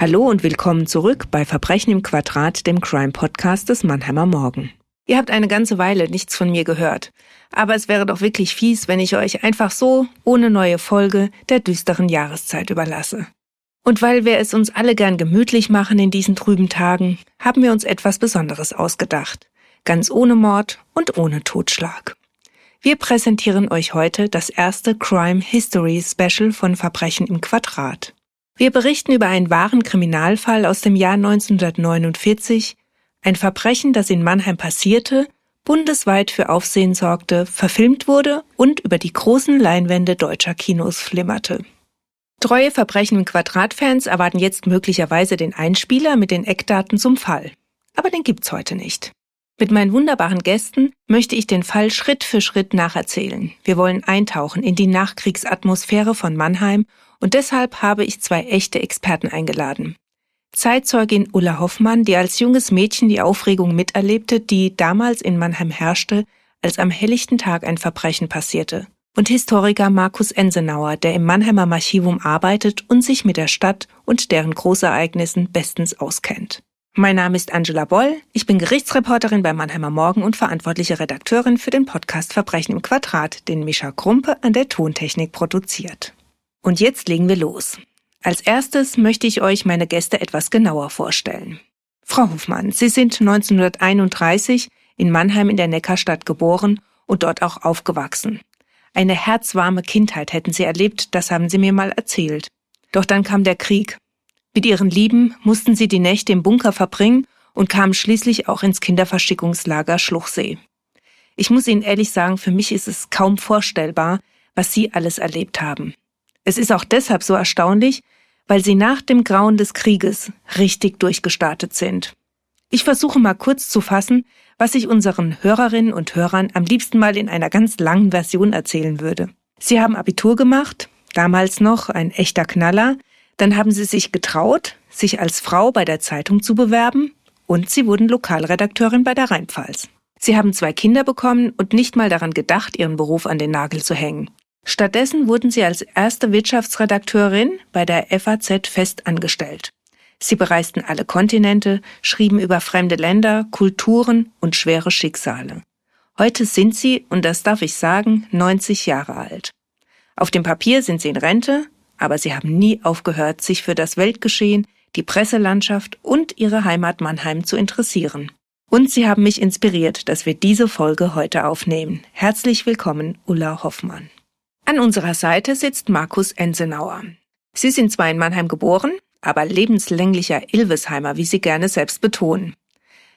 Hallo und willkommen zurück bei Verbrechen im Quadrat, dem Crime Podcast des Mannheimer Morgen. Ihr habt eine ganze Weile nichts von mir gehört, aber es wäre doch wirklich fies, wenn ich euch einfach so, ohne neue Folge, der düsteren Jahreszeit überlasse. Und weil wir es uns alle gern gemütlich machen in diesen trüben Tagen, haben wir uns etwas Besonderes ausgedacht. Ganz ohne Mord und ohne Totschlag. Wir präsentieren euch heute das erste Crime History Special von Verbrechen im Quadrat. Wir berichten über einen wahren Kriminalfall aus dem Jahr 1949, ein Verbrechen, das in Mannheim passierte, bundesweit für Aufsehen sorgte, verfilmt wurde und über die großen Leinwände deutscher Kinos flimmerte. Treue Verbrechen im Quadratfans erwarten jetzt möglicherweise den Einspieler mit den Eckdaten zum Fall. Aber den gibt's heute nicht. Mit meinen wunderbaren Gästen möchte ich den Fall Schritt für Schritt nacherzählen. Wir wollen eintauchen in die Nachkriegsatmosphäre von Mannheim und deshalb habe ich zwei echte Experten eingeladen. Zeitzeugin Ulla Hoffmann, die als junges Mädchen die Aufregung miterlebte, die damals in Mannheim herrschte, als am helllichten Tag ein Verbrechen passierte. Und Historiker Markus Ensenauer, der im Mannheimer Archivum arbeitet und sich mit der Stadt und deren Großereignissen bestens auskennt. Mein Name ist Angela Boll, ich bin Gerichtsreporterin bei Mannheimer Morgen und verantwortliche Redakteurin für den Podcast Verbrechen im Quadrat, den Mischa Krumpe an der Tontechnik produziert. Und jetzt legen wir los. Als erstes möchte ich euch meine Gäste etwas genauer vorstellen. Frau Hofmann, Sie sind 1931 in Mannheim in der Neckarstadt geboren und dort auch aufgewachsen. Eine herzwarme Kindheit hätten Sie erlebt, das haben Sie mir mal erzählt. Doch dann kam der Krieg. Mit Ihren Lieben mussten Sie die Nächte im Bunker verbringen und kamen schließlich auch ins Kinderverschickungslager Schluchsee. Ich muss Ihnen ehrlich sagen, für mich ist es kaum vorstellbar, was Sie alles erlebt haben. Es ist auch deshalb so erstaunlich, weil sie nach dem Grauen des Krieges richtig durchgestartet sind. Ich versuche mal kurz zu fassen, was ich unseren Hörerinnen und Hörern am liebsten mal in einer ganz langen Version erzählen würde. Sie haben Abitur gemacht, damals noch ein echter Knaller, dann haben sie sich getraut, sich als Frau bei der Zeitung zu bewerben und sie wurden Lokalredakteurin bei der Rheinpfalz. Sie haben zwei Kinder bekommen und nicht mal daran gedacht, ihren Beruf an den Nagel zu hängen. Stattdessen wurden sie als erste Wirtschaftsredakteurin bei der FAZ fest angestellt. Sie bereisten alle Kontinente, schrieben über fremde Länder, Kulturen und schwere Schicksale. Heute sind sie, und das darf ich sagen, 90 Jahre alt. Auf dem Papier sind sie in Rente, aber sie haben nie aufgehört, sich für das Weltgeschehen, die Presselandschaft und ihre Heimat Mannheim zu interessieren. Und sie haben mich inspiriert, dass wir diese Folge heute aufnehmen. Herzlich willkommen, Ulla Hoffmann. An unserer Seite sitzt Markus Ensenauer. Sie sind zwar in Mannheim geboren, aber lebenslänglicher Ilvesheimer, wie Sie gerne selbst betonen.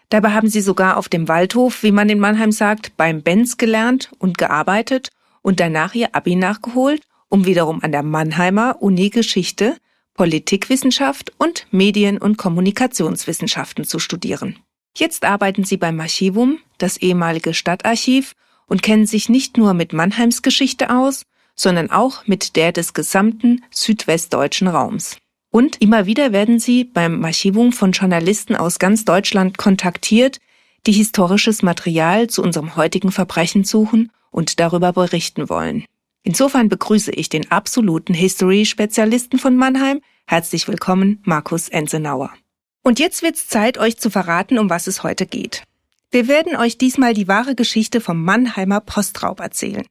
Dabei haben Sie sogar auf dem Waldhof, wie man in Mannheim sagt, beim Benz gelernt und gearbeitet und danach Ihr Abi nachgeholt, um wiederum an der Mannheimer Uni Geschichte, Politikwissenschaft und Medien- und Kommunikationswissenschaften zu studieren. Jetzt arbeiten Sie beim Archivum, das ehemalige Stadtarchiv, und kennen sich nicht nur mit Mannheims Geschichte aus, sondern auch mit der des gesamten südwestdeutschen Raums. Und immer wieder werden sie beim Archivum von Journalisten aus ganz Deutschland kontaktiert, die historisches Material zu unserem heutigen Verbrechen suchen und darüber berichten wollen. Insofern begrüße ich den absoluten History-Spezialisten von Mannheim. Herzlich willkommen, Markus Ensenauer. Und jetzt wird's Zeit, euch zu verraten, um was es heute geht. Wir werden euch diesmal die wahre Geschichte vom Mannheimer Postraub erzählen.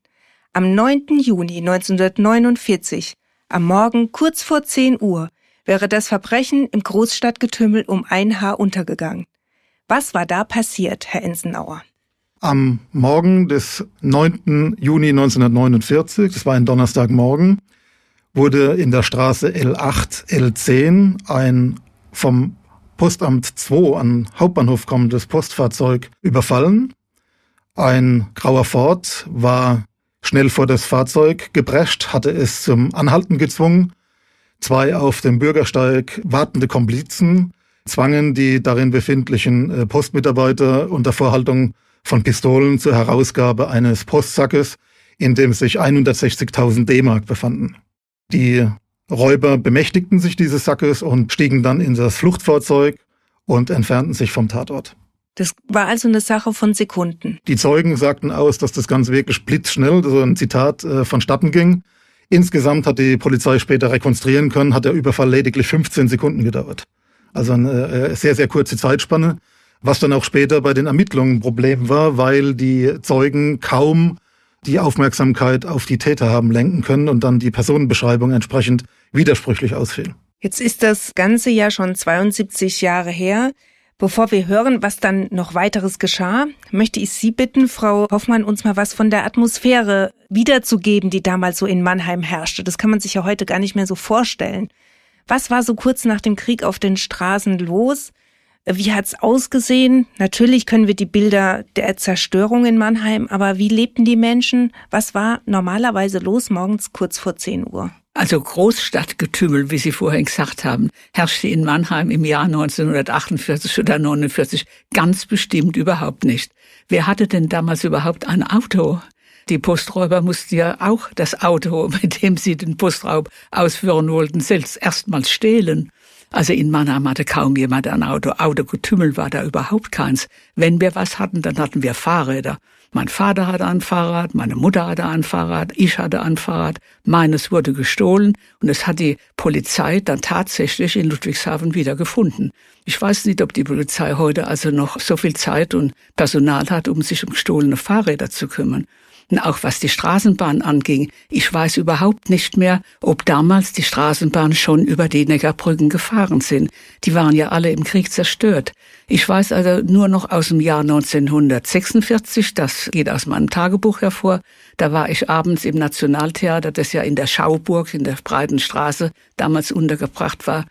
Am 9. Juni 1949, am Morgen kurz vor 10 Uhr, wäre das Verbrechen im Großstadtgetümmel um ein Haar untergegangen. Was war da passiert, Herr Ensenauer? Am Morgen des 9. Juni 1949, das war ein Donnerstagmorgen, wurde in der Straße L8, L10 ein vom Postamt 2 an Hauptbahnhof kommendes Postfahrzeug überfallen. Ein grauer Ford war schnell vor das Fahrzeug geprescht, hatte es zum Anhalten gezwungen. Zwei auf dem Bürgersteig wartende Komplizen zwangen die darin befindlichen äh, Postmitarbeiter unter Vorhaltung von Pistolen zur Herausgabe eines Postsackes, in dem sich 160.000 D-Mark befanden. Die Räuber bemächtigten sich dieses Sackes und stiegen dann in das Fluchtfahrzeug und entfernten sich vom Tatort. Das war also eine Sache von Sekunden. Die Zeugen sagten aus, dass das Ganze wirklich blitzschnell, so ein Zitat, äh, vonstatten ging. Insgesamt hat die Polizei später rekonstruieren können, hat der Überfall lediglich 15 Sekunden gedauert. Also eine äh, sehr, sehr kurze Zeitspanne, was dann auch später bei den Ermittlungen ein Problem war, weil die Zeugen kaum die Aufmerksamkeit auf die Täter haben lenken können und dann die Personenbeschreibung entsprechend widersprüchlich ausfiel. Jetzt ist das Ganze ja schon 72 Jahre her. Bevor wir hören, was dann noch weiteres geschah, möchte ich Sie bitten, Frau Hoffmann, uns mal was von der Atmosphäre wiederzugeben, die damals so in Mannheim herrschte. Das kann man sich ja heute gar nicht mehr so vorstellen. Was war so kurz nach dem Krieg auf den Straßen los? Wie hat's ausgesehen? Natürlich können wir die Bilder der Zerstörung in Mannheim, aber wie lebten die Menschen? Was war normalerweise los morgens kurz vor 10 Uhr? Also Großstadtgetümmel, wie Sie vorhin gesagt haben, herrschte in Mannheim im Jahr 1948 oder 49 ganz bestimmt überhaupt nicht. Wer hatte denn damals überhaupt ein Auto? Die Posträuber mussten ja auch das Auto, mit dem sie den Postraub ausführen wollten, selbst erstmals stehlen. Also in Mannheim hatte kaum jemand ein Auto. Autogetümmel war da überhaupt keins. Wenn wir was hatten, dann hatten wir Fahrräder. Mein Vater hatte ein Fahrrad, meine Mutter hatte ein Fahrrad, ich hatte ein Fahrrad. Meines wurde gestohlen und es hat die Polizei dann tatsächlich in Ludwigshafen wieder gefunden. Ich weiß nicht, ob die Polizei heute also noch so viel Zeit und Personal hat, um sich um gestohlene Fahrräder zu kümmern. Und auch was die Straßenbahn anging, ich weiß überhaupt nicht mehr, ob damals die Straßenbahn schon über die Neckarbrücken gefahren sind. Die waren ja alle im Krieg zerstört. Ich weiß also nur noch aus dem Jahr 1946, das geht aus meinem Tagebuch hervor, da war ich abends im Nationaltheater, das ja in der Schauburg in der breiten Straße damals untergebracht war.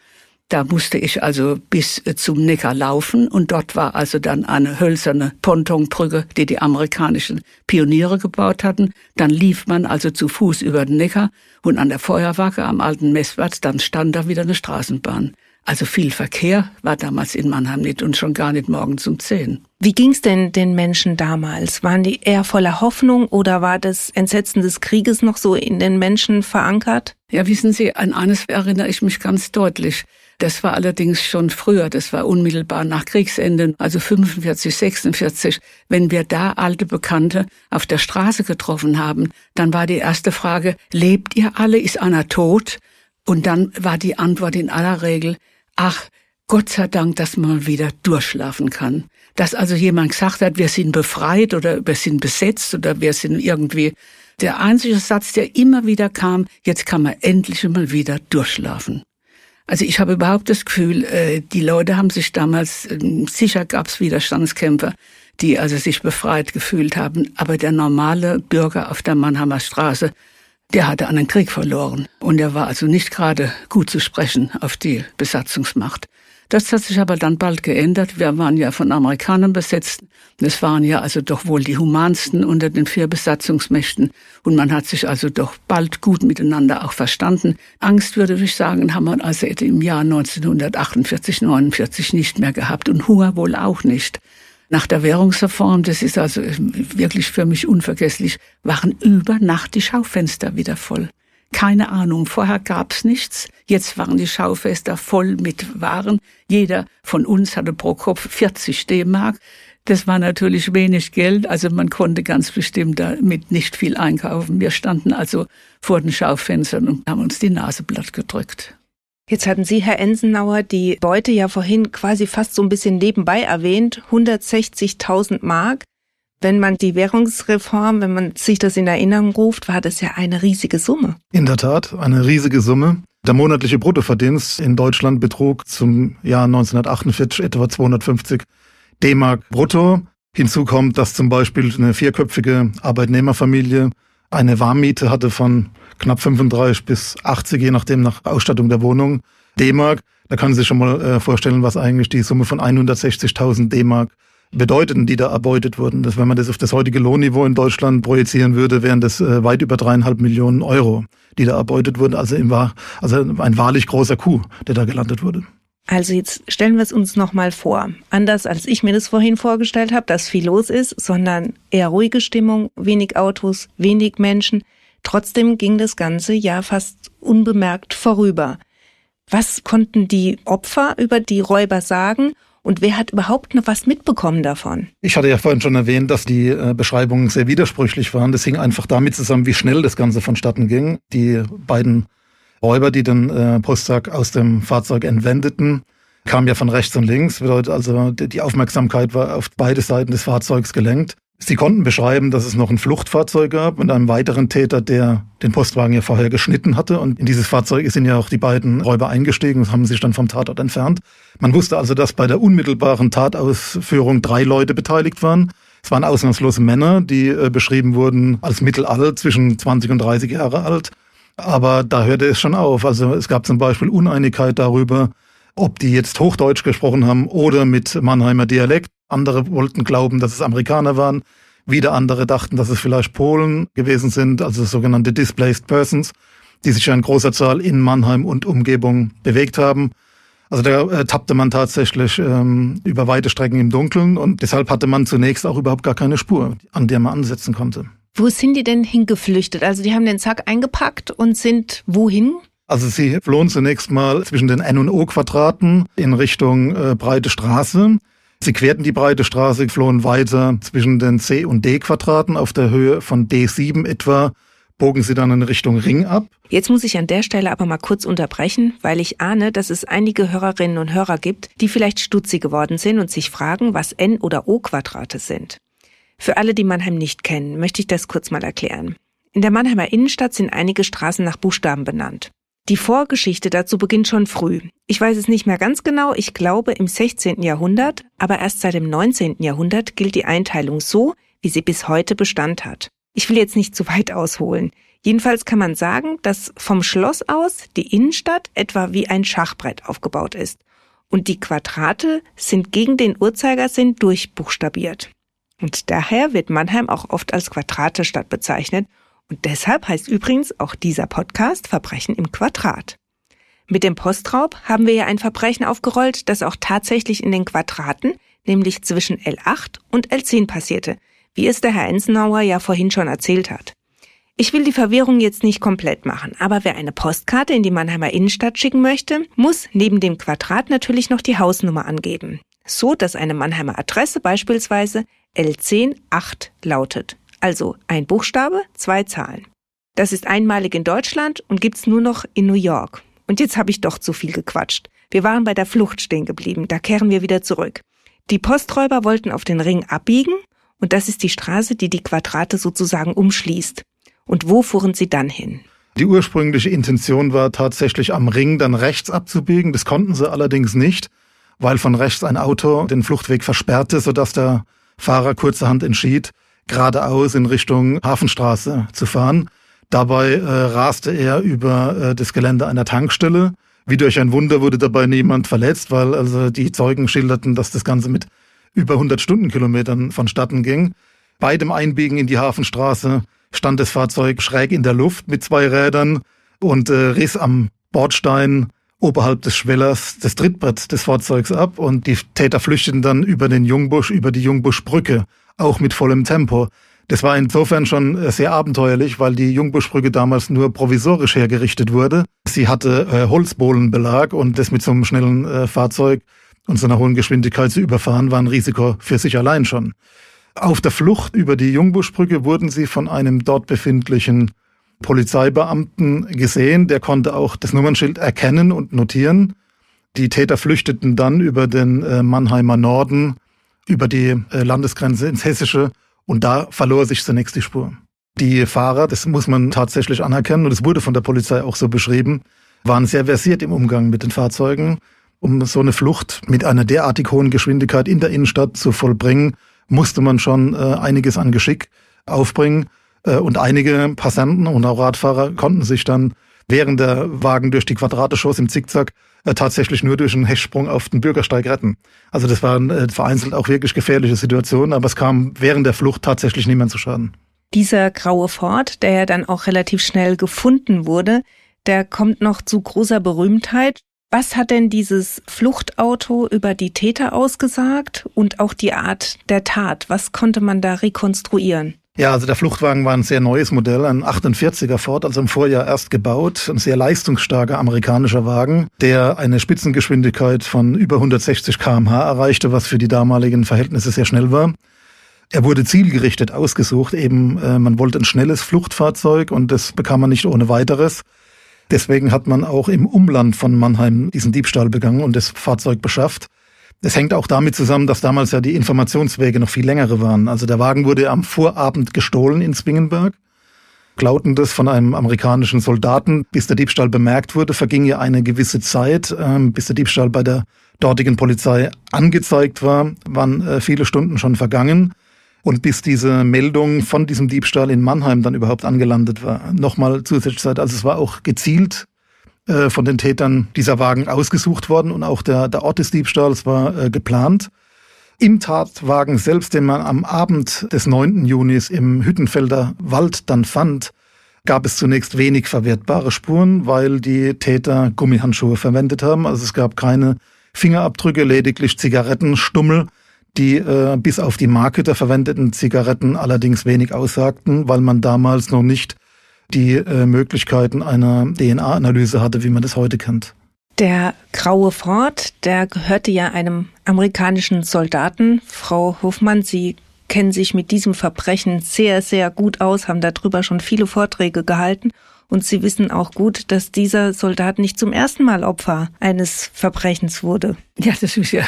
Da musste ich also bis äh, zum Neckar laufen und dort war also dann eine hölzerne Pontonbrücke, die die amerikanischen Pioniere gebaut hatten. Dann lief man also zu Fuß über den Neckar und an der Feuerwacke am alten Messwert, dann stand da wieder eine Straßenbahn. Also viel Verkehr war damals in Mannheim nicht und schon gar nicht morgens um zehn. Wie ging's denn den Menschen damals? Waren die eher voller Hoffnung oder war das Entsetzen des Krieges noch so in den Menschen verankert? Ja, wissen Sie, an eines erinnere ich mich ganz deutlich. Das war allerdings schon früher, das war unmittelbar nach Kriegsende, also 45, 46. Wenn wir da alte Bekannte auf der Straße getroffen haben, dann war die erste Frage, lebt ihr alle, ist einer tot? Und dann war die Antwort in aller Regel, ach, Gott sei Dank, dass man wieder durchschlafen kann. Dass also jemand gesagt hat, wir sind befreit oder wir sind besetzt oder wir sind irgendwie der einzige Satz, der immer wieder kam, jetzt kann man endlich mal wieder durchschlafen. Also ich habe überhaupt das Gefühl, äh, die Leute haben sich damals, ähm, sicher gab es Widerstandskämpfer, die also sich befreit gefühlt haben, aber der normale Bürger auf der Mannheimer Straße, der hatte einen Krieg verloren und er war also nicht gerade gut zu sprechen auf die Besatzungsmacht. Das hat sich aber dann bald geändert. Wir waren ja von Amerikanern besetzt. Es waren ja also doch wohl die humansten unter den vier Besatzungsmächten. Und man hat sich also doch bald gut miteinander auch verstanden. Angst, würde ich sagen, haben wir also im Jahr 1948, 49 nicht mehr gehabt. Und Hunger wohl auch nicht. Nach der Währungsreform, das ist also wirklich für mich unvergesslich, waren über Nacht die Schaufenster wieder voll. Keine Ahnung, vorher gab's nichts. Jetzt waren die Schaufenster voll mit Waren. Jeder von uns hatte pro Kopf 40 D-Mark. Das war natürlich wenig Geld, also man konnte ganz bestimmt damit nicht viel einkaufen. Wir standen also vor den Schaufenstern und haben uns die Nase platt gedrückt. Jetzt hatten Sie, Herr Ensenauer, die Beute ja vorhin quasi fast so ein bisschen nebenbei erwähnt. 160.000 Mark. Wenn man die Währungsreform, wenn man sich das in Erinnerung ruft, war das ja eine riesige Summe. In der Tat, eine riesige Summe. Der monatliche Bruttoverdienst in Deutschland betrug zum Jahr 1948 etwa 250 D-Mark brutto. Hinzu kommt, dass zum Beispiel eine vierköpfige Arbeitnehmerfamilie eine Warmmiete hatte von knapp 35 bis 80, je nachdem nach Ausstattung der Wohnung, D-Mark. Da kann man sich schon mal äh, vorstellen, was eigentlich die Summe von 160.000 D-Mark bedeuteten, die da erbeutet wurden. Das, wenn man das auf das heutige Lohnniveau in Deutschland projizieren würde, wären das äh, weit über dreieinhalb Millionen Euro, die da erbeutet wurden. Also, im, also ein wahrlich großer Coup, der da gelandet wurde. Also jetzt stellen wir es uns nochmal vor. Anders als ich mir das vorhin vorgestellt habe, dass viel los ist, sondern eher ruhige Stimmung, wenig Autos, wenig Menschen. Trotzdem ging das Ganze ja fast unbemerkt vorüber. Was konnten die Opfer über die Räuber sagen und wer hat überhaupt noch was mitbekommen davon? Ich hatte ja vorhin schon erwähnt, dass die äh, Beschreibungen sehr widersprüchlich waren. Das hing einfach damit zusammen, wie schnell das Ganze vonstatten ging. Die beiden Räuber, die den äh, Postsack aus dem Fahrzeug entwendeten, kamen ja von rechts und links. Bedeutet also, die Aufmerksamkeit war auf beide Seiten des Fahrzeugs gelenkt. Sie konnten beschreiben, dass es noch ein Fluchtfahrzeug gab und einen weiteren Täter, der den Postwagen ja vorher geschnitten hatte. Und in dieses Fahrzeug sind ja auch die beiden Räuber eingestiegen und haben sich dann vom Tatort entfernt. Man wusste also, dass bei der unmittelbaren Tatausführung drei Leute beteiligt waren. Es waren ausnahmslose Männer, die äh, beschrieben wurden als mittelalt, zwischen 20 und 30 Jahre alt. Aber da hörte es schon auf. Also es gab zum Beispiel Uneinigkeit darüber, ob die jetzt Hochdeutsch gesprochen haben oder mit Mannheimer Dialekt. Andere wollten glauben, dass es Amerikaner waren. Wieder andere dachten, dass es vielleicht Polen gewesen sind, also sogenannte Displaced Persons, die sich in großer Zahl in Mannheim und Umgebung bewegt haben. Also da äh, tappte man tatsächlich ähm, über weite Strecken im Dunkeln und deshalb hatte man zunächst auch überhaupt gar keine Spur, an der man ansetzen konnte. Wo sind die denn hingeflüchtet? Also die haben den Sack eingepackt und sind wohin? Also sie flohen zunächst mal zwischen den N- und O-Quadraten in Richtung äh, Breite Straße. Sie querten die breite Straße, flohen weiter zwischen den C- und D-Quadraten auf der Höhe von D7 etwa, bogen sie dann in Richtung Ring ab. Jetzt muss ich an der Stelle aber mal kurz unterbrechen, weil ich ahne, dass es einige Hörerinnen und Hörer gibt, die vielleicht stutzig geworden sind und sich fragen, was N- oder O-Quadrate sind. Für alle, die Mannheim nicht kennen, möchte ich das kurz mal erklären. In der Mannheimer Innenstadt sind einige Straßen nach Buchstaben benannt. Die Vorgeschichte dazu beginnt schon früh. Ich weiß es nicht mehr ganz genau, ich glaube im 16. Jahrhundert, aber erst seit dem 19. Jahrhundert gilt die Einteilung so, wie sie bis heute Bestand hat. Ich will jetzt nicht zu weit ausholen. Jedenfalls kann man sagen, dass vom Schloss aus die Innenstadt etwa wie ein Schachbrett aufgebaut ist. Und die Quadrate sind gegen den Uhrzeigersinn durchbuchstabiert. Und daher wird Mannheim auch oft als Quadratestadt bezeichnet und deshalb heißt übrigens auch dieser Podcast Verbrechen im Quadrat. Mit dem Postraub haben wir ja ein Verbrechen aufgerollt, das auch tatsächlich in den Quadraten, nämlich zwischen L8 und L10 passierte, wie es der Herr Ensenauer ja vorhin schon erzählt hat. Ich will die Verwirrung jetzt nicht komplett machen, aber wer eine Postkarte in die Mannheimer Innenstadt schicken möchte, muss neben dem Quadrat natürlich noch die Hausnummer angeben. So, dass eine Mannheimer Adresse beispielsweise L108 lautet. Also ein Buchstabe, zwei Zahlen. Das ist einmalig in Deutschland und gibt's nur noch in New York. Und jetzt habe ich doch zu viel gequatscht. Wir waren bei der Flucht stehen geblieben, da kehren wir wieder zurück. Die Posträuber wollten auf den Ring abbiegen und das ist die Straße, die die Quadrate sozusagen umschließt. Und wo fuhren sie dann hin? Die ursprüngliche Intention war tatsächlich am Ring dann rechts abzubiegen. Das konnten sie allerdings nicht, weil von rechts ein Auto den Fluchtweg versperrte, sodass der Fahrer kurzerhand entschied, geradeaus in Richtung Hafenstraße zu fahren. Dabei äh, raste er über äh, das Gelände einer Tankstelle. Wie durch ein Wunder wurde dabei niemand verletzt, weil also die Zeugen schilderten, dass das Ganze mit über 100 Stundenkilometern vonstatten ging. Bei dem Einbiegen in die Hafenstraße stand das Fahrzeug schräg in der Luft mit zwei Rädern und äh, riss am Bordstein oberhalb des Schwellers das Trittbrett des Fahrzeugs ab und die Täter flüchteten dann über den Jungbusch, über die Jungbuschbrücke auch mit vollem Tempo. Das war insofern schon äh, sehr abenteuerlich, weil die Jungbuschbrücke damals nur provisorisch hergerichtet wurde. Sie hatte äh, Holzbohlenbelag und das mit so einem schnellen äh, Fahrzeug und so einer hohen Geschwindigkeit zu überfahren, war ein Risiko für sich allein schon. Auf der Flucht über die Jungbuschbrücke wurden sie von einem dort befindlichen Polizeibeamten gesehen. Der konnte auch das Nummernschild erkennen und notieren. Die Täter flüchteten dann über den äh, Mannheimer Norden über die äh, Landesgrenze ins Hessische und da verlor sich zunächst die Spur. Die Fahrer, das muss man tatsächlich anerkennen und es wurde von der Polizei auch so beschrieben, waren sehr versiert im Umgang mit den Fahrzeugen. Um so eine Flucht mit einer derartig hohen Geschwindigkeit in der Innenstadt zu vollbringen, musste man schon äh, einiges an Geschick aufbringen. Äh, und einige Passanten und auch Radfahrer konnten sich dann während der Wagen durch die Quadrate schoss im Zickzack tatsächlich nur durch einen Hechtsprung auf den Bürgersteig retten. Also das waren äh, vereinzelt auch wirklich gefährliche Situationen, aber es kam während der Flucht tatsächlich niemand zu Schaden. Dieser graue Ford, der ja dann auch relativ schnell gefunden wurde, der kommt noch zu großer Berühmtheit. Was hat denn dieses Fluchtauto über die Täter ausgesagt und auch die Art der Tat? Was konnte man da rekonstruieren? Ja, also der Fluchtwagen war ein sehr neues Modell, ein 48er Ford, also im Vorjahr erst gebaut, ein sehr leistungsstarker amerikanischer Wagen, der eine Spitzengeschwindigkeit von über 160 kmh erreichte, was für die damaligen Verhältnisse sehr schnell war. Er wurde zielgerichtet ausgesucht, eben äh, man wollte ein schnelles Fluchtfahrzeug und das bekam man nicht ohne weiteres. Deswegen hat man auch im Umland von Mannheim diesen Diebstahl begangen und das Fahrzeug beschafft. Es hängt auch damit zusammen, dass damals ja die Informationswege noch viel längere waren. Also der Wagen wurde am Vorabend gestohlen in Zwingenberg. Klauten das von einem amerikanischen Soldaten, bis der Diebstahl bemerkt wurde, verging ja eine gewisse Zeit, ähm, bis der Diebstahl bei der dortigen Polizei angezeigt war, waren äh, viele Stunden schon vergangen. Und bis diese Meldung von diesem Diebstahl in Mannheim dann überhaupt angelandet war, nochmal zusätzlich Zeit. Also es war auch gezielt äh, von den Tätern dieser Wagen ausgesucht worden und auch der, der Ort des Diebstahls war äh, geplant. Im Tatwagen selbst, den man am Abend des 9. Junis im Hüttenfelder Wald dann fand, gab es zunächst wenig verwertbare Spuren, weil die Täter Gummihandschuhe verwendet haben. Also es gab keine Fingerabdrücke, lediglich Zigarettenstummel, die äh, bis auf die Marke der verwendeten Zigaretten allerdings wenig aussagten, weil man damals noch nicht die äh, Möglichkeiten einer DNA-Analyse hatte, wie man das heute kennt. Der graue Ford, der gehörte ja einem amerikanischen Soldaten. Frau Hofmann, Sie kennen sich mit diesem Verbrechen sehr, sehr gut aus, haben darüber schon viele Vorträge gehalten. Und Sie wissen auch gut, dass dieser Soldat nicht zum ersten Mal Opfer eines Verbrechens wurde. Ja, das ist ja,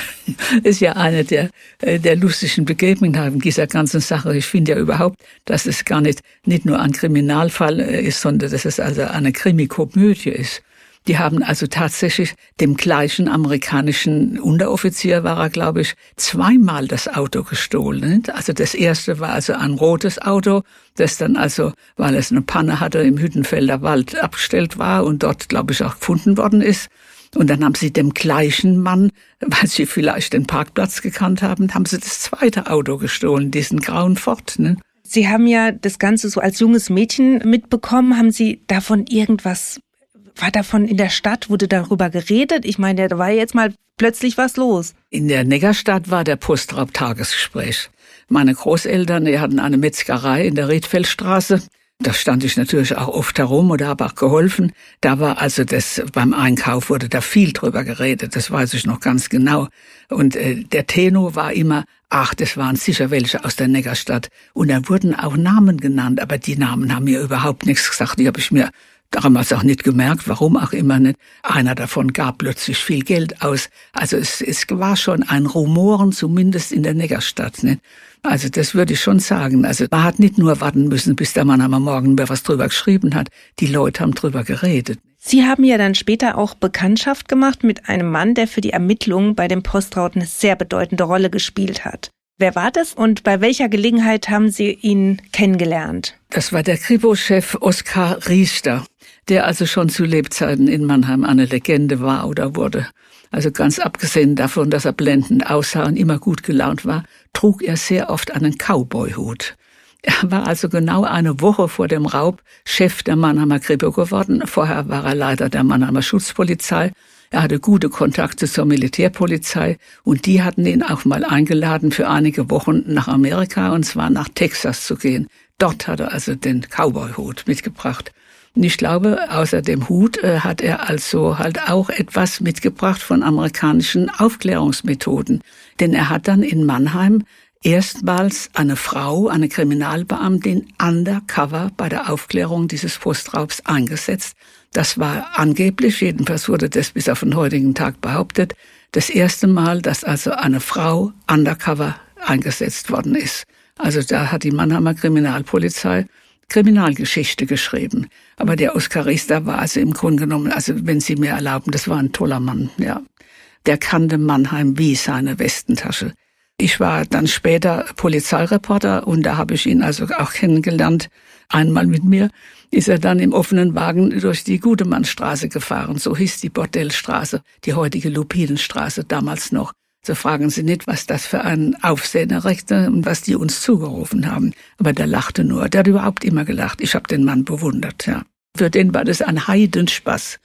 ist ja eine der, äh, der lustigen Begebenheiten dieser ganzen Sache. Ich finde ja überhaupt, dass es gar nicht, nicht nur ein Kriminalfall äh, ist, sondern dass es also eine Krimikomödie ist. Die haben also tatsächlich dem gleichen amerikanischen Unteroffizier war er, glaube ich, zweimal das Auto gestohlen. Also das erste war also ein rotes Auto, das dann also, weil es eine Panne hatte, im Hüttenfelder Wald abgestellt war und dort, glaube ich, auch gefunden worden ist. Und dann haben sie dem gleichen Mann, weil sie vielleicht den Parkplatz gekannt haben, haben sie das zweite Auto gestohlen, diesen grauen Ford. Ne? Sie haben ja das Ganze so als junges Mädchen mitbekommen. Haben Sie davon irgendwas war davon in der Stadt, wurde darüber geredet? Ich meine, da war jetzt mal plötzlich was los. In der Neggerstadt war der Postraub-Tagesgespräch. Meine Großeltern, die hatten eine Metzgerei in der Riedfeldstraße. Da stand ich natürlich auch oft herum oder habe auch geholfen. Da war also das, beim Einkauf wurde da viel drüber geredet, das weiß ich noch ganz genau. Und äh, der Tenor war immer, ach, das waren sicher welche aus der Neggerstadt. Und da wurden auch Namen genannt, aber die Namen haben mir überhaupt nichts gesagt. Die habe ich mir damals auch nicht gemerkt, warum auch immer nicht. Einer davon gab plötzlich viel Geld aus. Also es, es war schon ein Rumoren, zumindest in der Neckarstadt. Nicht? Also das würde ich schon sagen. Also man hat nicht nur warten müssen, bis der Mann am Morgen über was drüber geschrieben hat. Die Leute haben drüber geredet. Sie haben ja dann später auch Bekanntschaft gemacht mit einem Mann, der für die Ermittlungen bei dem Postraut eine sehr bedeutende Rolle gespielt hat. Wer war das und bei welcher Gelegenheit haben Sie ihn kennengelernt? Das war der Kripo-Chef Oskar Riester der also schon zu Lebzeiten in Mannheim eine Legende war oder wurde. Also ganz abgesehen davon, dass er blendend aussah und immer gut gelaunt war, trug er sehr oft einen Cowboyhut. Er war also genau eine Woche vor dem Raub Chef der Mannheimer Kripo geworden. Vorher war er Leiter der Mannheimer Schutzpolizei. Er hatte gute Kontakte zur Militärpolizei und die hatten ihn auch mal eingeladen, für einige Wochen nach Amerika und zwar nach Texas zu gehen. Dort hat er also den Cowboyhut mitgebracht. Und ich glaube, außer dem Hut äh, hat er also halt auch etwas mitgebracht von amerikanischen Aufklärungsmethoden. Denn er hat dann in Mannheim erstmals eine Frau, eine Kriminalbeamtin undercover bei der Aufklärung dieses Postraubs eingesetzt. Das war angeblich, jedenfalls wurde das bis auf den heutigen Tag behauptet, das erste Mal, dass also eine Frau undercover eingesetzt worden ist. Also da hat die Mannheimer Kriminalpolizei Kriminalgeschichte geschrieben. Aber der Oskar Riester war also im Grunde genommen, also wenn Sie mir erlauben, das war ein toller Mann, ja. Der kannte Mannheim wie seine Westentasche. Ich war dann später Polizeireporter und da habe ich ihn also auch kennengelernt. Einmal mit mir ist er dann im offenen Wagen durch die Gudemannstraße gefahren. So hieß die Bordellstraße, die heutige Lupinenstraße damals noch. So fragen Sie nicht, was das für ein Aufsehen erregte und was die uns zugerufen haben. Aber der lachte nur. Der hat überhaupt immer gelacht. Ich habe den Mann bewundert, ja. Für den war das ein Heidenspaß.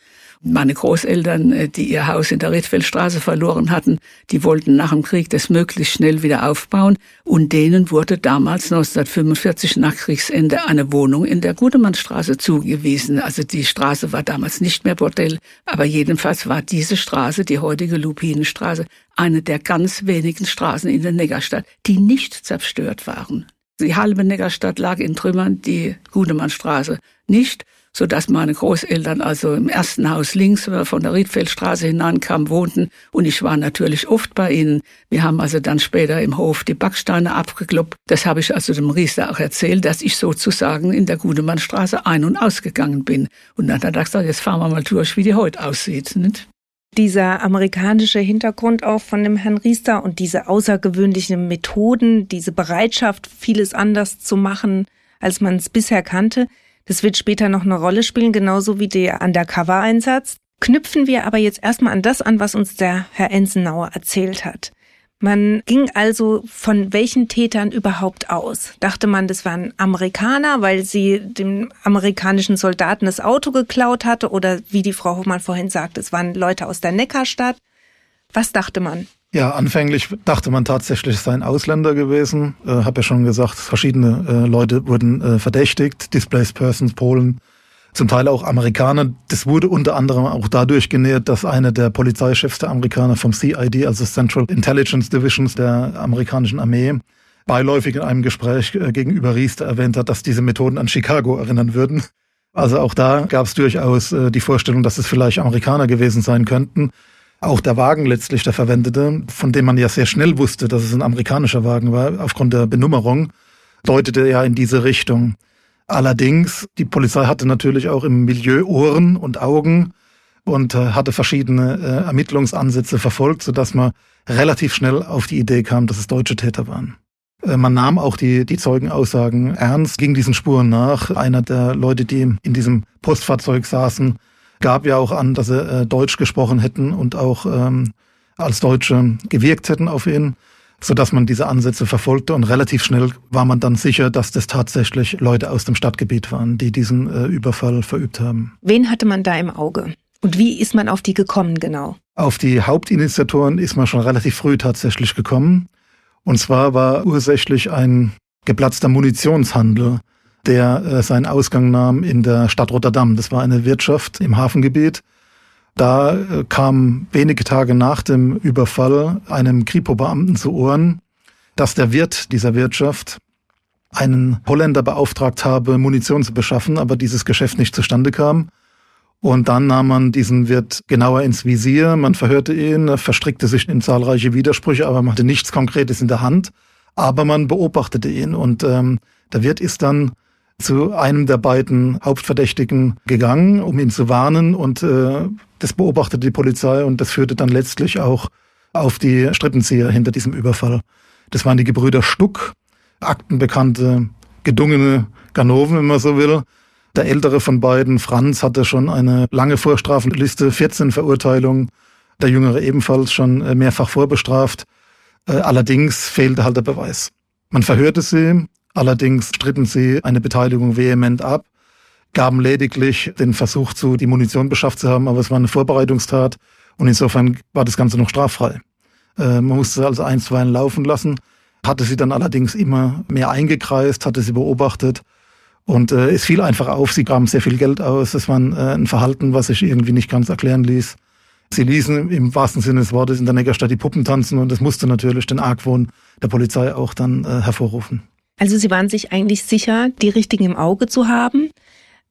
Meine Großeltern, äh, die ihr Haus in der Riedfeldstraße verloren hatten, die wollten nach dem Krieg das möglichst schnell wieder aufbauen und denen wurde damals 1945 nach Kriegsende eine Wohnung in der Gudemannstraße zugewiesen. Also die Straße war damals nicht mehr Bordell, aber jedenfalls war diese Straße, die heutige Lupinenstraße, eine der ganz wenigen Straßen in der Neckarstadt, die nicht zerstört waren. Die halbe Neckarstadt lag in Trümmern, die Gudemannstraße nicht so dass meine Großeltern also im ersten Haus links von der Riedfeldstraße hinankamen, wohnten und ich war natürlich oft bei ihnen. Wir haben also dann später im Hof die Backsteine abgekloppt. Das habe ich also dem Riester auch erzählt, dass ich sozusagen in der Gudemannstraße ein- und ausgegangen bin. Und dann hat er gesagt, jetzt fahren wir mal durch, wie die heute aussieht. Nicht? dieser amerikanische Hintergrund auch von dem Herrn Riester und diese außergewöhnlichen Methoden, diese Bereitschaft, vieles anders zu machen, als man es bisher kannte, das wird später noch eine Rolle spielen, genauso wie der Undercover-Einsatz. Knüpfen wir aber jetzt erstmal an das an, was uns der Herr Ensenauer erzählt hat. Man ging also von welchen Tätern überhaupt aus? Dachte man, das waren Amerikaner, weil sie dem amerikanischen Soldaten das Auto geklaut hatte oder wie die Frau Hoffmann vorhin sagte, es waren Leute aus der Neckarstadt. Was dachte man? Ja, anfänglich dachte man tatsächlich, es seien Ausländer gewesen. Äh, Habe ja schon gesagt, verschiedene äh, Leute wurden äh, verdächtigt, Displaced Persons, Polen, zum Teil auch Amerikaner. Das wurde unter anderem auch dadurch genährt, dass einer der Polizeichefs der Amerikaner vom CID, also Central Intelligence Divisions der amerikanischen Armee, beiläufig in einem Gespräch äh, gegenüber Riester erwähnt hat, dass diese Methoden an Chicago erinnern würden. Also auch da gab es durchaus äh, die Vorstellung, dass es vielleicht Amerikaner gewesen sein könnten. Auch der Wagen letztlich, der verwendete, von dem man ja sehr schnell wusste, dass es ein amerikanischer Wagen war, aufgrund der Benummerung, deutete ja in diese Richtung. Allerdings, die Polizei hatte natürlich auch im Milieu Ohren und Augen und äh, hatte verschiedene äh, Ermittlungsansätze verfolgt, sodass man relativ schnell auf die Idee kam, dass es deutsche Täter waren. Äh, man nahm auch die, die Zeugenaussagen ernst, ging diesen Spuren nach. Einer der Leute, die in diesem Postfahrzeug saßen, gab ja auch an, dass sie äh, Deutsch gesprochen hätten und auch ähm, als Deutsche gewirkt hätten auf ihn, so dass man diese Ansätze verfolgte und relativ schnell war man dann sicher, dass das tatsächlich Leute aus dem Stadtgebiet waren, die diesen äh, Überfall verübt haben. Wen hatte man da im Auge? Und wie ist man auf die gekommen genau? Auf die Hauptinitiatoren ist man schon relativ früh tatsächlich gekommen. Und zwar war ursächlich ein geplatzter Munitionshandel der äh, seinen Ausgang nahm in der Stadt Rotterdam. Das war eine Wirtschaft im Hafengebiet. Da äh, kam wenige Tage nach dem Überfall einem Kripo-Beamten zu Ohren, dass der Wirt dieser Wirtschaft einen Holländer beauftragt habe, Munition zu beschaffen, aber dieses Geschäft nicht zustande kam. Und dann nahm man diesen Wirt genauer ins Visier, man verhörte ihn, verstrickte sich in zahlreiche Widersprüche, aber man hatte nichts Konkretes in der Hand. Aber man beobachtete ihn und ähm, der Wirt ist dann zu einem der beiden Hauptverdächtigen gegangen, um ihn zu warnen. Und äh, das beobachtete die Polizei und das führte dann letztlich auch auf die Strippenzieher hinter diesem Überfall. Das waren die Gebrüder Stuck, aktenbekannte, gedungene Ganoven, wenn man so will. Der ältere von beiden, Franz, hatte schon eine lange Vorstrafenliste, 14 Verurteilungen. Der jüngere ebenfalls schon äh, mehrfach vorbestraft. Äh, allerdings fehlte halt der Beweis. Man verhörte sie, Allerdings stritten sie eine Beteiligung vehement ab, gaben lediglich den Versuch zu, die Munition beschafft zu haben, aber es war eine Vorbereitungstat und insofern war das Ganze noch straffrei. Äh, man musste also einstweilen laufen lassen, hatte sie dann allerdings immer mehr eingekreist, hatte sie beobachtet und äh, es fiel einfach auf, sie gaben sehr viel Geld aus, es war ein, äh, ein Verhalten, was sich irgendwie nicht ganz erklären ließ. Sie ließen im wahrsten Sinne des Wortes in der Neckarstadt die Puppen tanzen und das musste natürlich den Argwohn der Polizei auch dann äh, hervorrufen. Also sie waren sich eigentlich sicher, die richtigen im Auge zu haben,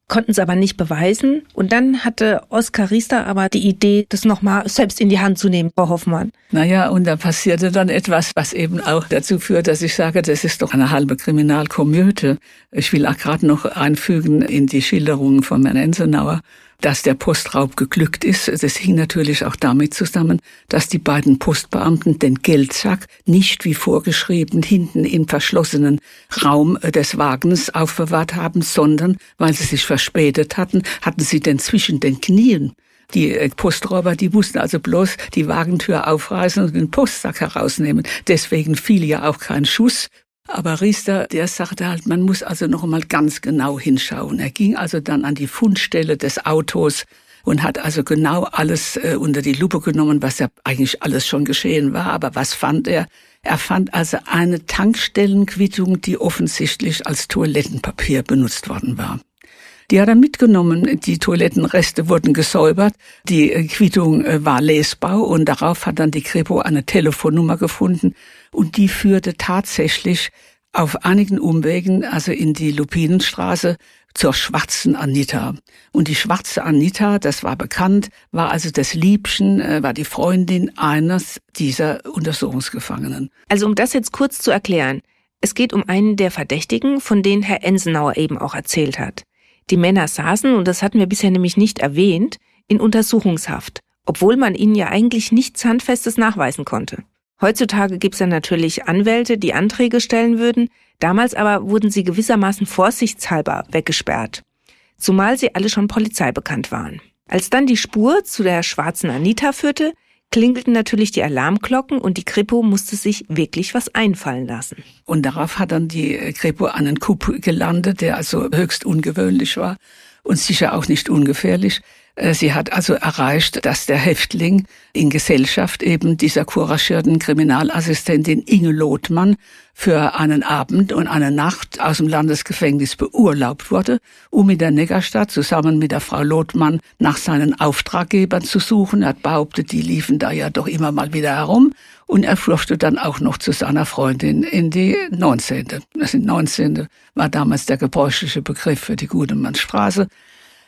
konnten es aber nicht beweisen. Und dann hatte Oskar Riester aber die Idee, das nochmal selbst in die Hand zu nehmen, Frau Hoffmann. Naja, und da passierte dann etwas, was eben auch dazu führt, dass ich sage, das ist doch eine halbe Kriminalkomödie. Ich will auch gerade noch einfügen in die Schilderungen von Herrn Ensenauer, dass der Postraub geglückt ist, das hing natürlich auch damit zusammen, dass die beiden Postbeamten den Geldsack nicht wie vorgeschrieben hinten im verschlossenen Raum des Wagens aufbewahrt haben, sondern weil sie sich verspätet hatten, hatten sie den zwischen den Knien. Die äh, Posträuber, die mussten also bloß die Wagentür aufreißen und den Postsack herausnehmen. Deswegen fiel ja auch kein Schuss aber Riester, der sagte halt, man muss also noch einmal ganz genau hinschauen. Er ging also dann an die Fundstelle des Autos, und hat also genau alles äh, unter die Lupe genommen, was ja eigentlich alles schon geschehen war. Aber was fand er? Er fand also eine Tankstellenquittung, die offensichtlich als Toilettenpapier benutzt worden war. Die hat er mitgenommen. Die Toilettenreste wurden gesäubert. Die Quittung äh, war lesbar und darauf hat dann die Kripo eine Telefonnummer gefunden und die führte tatsächlich auf einigen Umwegen, also in die Lupinenstraße, zur schwarzen Anita. Und die schwarze Anita, das war bekannt, war also das Liebchen, äh, war die Freundin eines dieser Untersuchungsgefangenen. Also um das jetzt kurz zu erklären. Es geht um einen der Verdächtigen, von denen Herr Ensenauer eben auch erzählt hat. Die Männer saßen, und das hatten wir bisher nämlich nicht erwähnt, in Untersuchungshaft, obwohl man ihnen ja eigentlich nichts Handfestes nachweisen konnte. Heutzutage gibt's ja natürlich Anwälte, die Anträge stellen würden, damals aber wurden sie gewissermaßen vorsichtshalber weggesperrt, zumal sie alle schon polizeibekannt waren. Als dann die Spur zu der schwarzen Anita führte, klingelten natürlich die Alarmglocken und die Kripo musste sich wirklich was einfallen lassen. Und darauf hat dann die Kripo einen Coup gelandet, der also höchst ungewöhnlich war und sicher auch nicht ungefährlich. Äh, sie hat also erreicht, dass der Häftling in Gesellschaft eben dieser couragierten Kriminalassistentin Inge Lothmann für einen Abend und eine Nacht aus dem Landesgefängnis beurlaubt wurde, um in der Neckarstadt zusammen mit der Frau Lothmann nach seinen Auftraggebern zu suchen. Er hat behauptet, die liefen da ja doch immer mal wieder herum. Und er flüchtete dann auch noch zu seiner Freundin in die 19. Das sind 19. war damals der gebräuchliche Begriff für die Gudemannstraße.